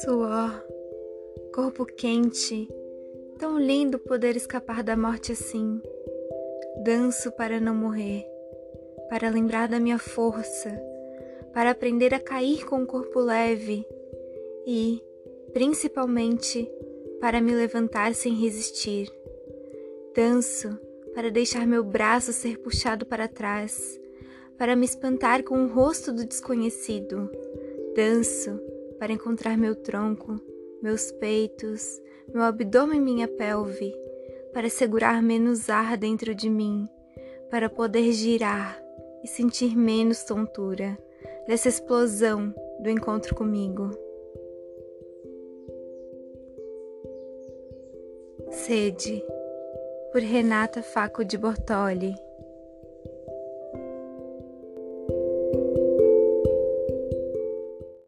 Suor, corpo quente, tão lindo poder escapar da morte assim. Danço para não morrer, para lembrar da minha força, para aprender a cair com o corpo leve e, principalmente, para me levantar sem resistir. Danço para deixar meu braço ser puxado para trás, para me espantar com o rosto do desconhecido. Danço para encontrar meu tronco, meus peitos, meu abdômen e minha pelve, para segurar menos ar dentro de mim, para poder girar e sentir menos tontura dessa explosão do encontro comigo. Sede, por Renata Faco de Bortoli.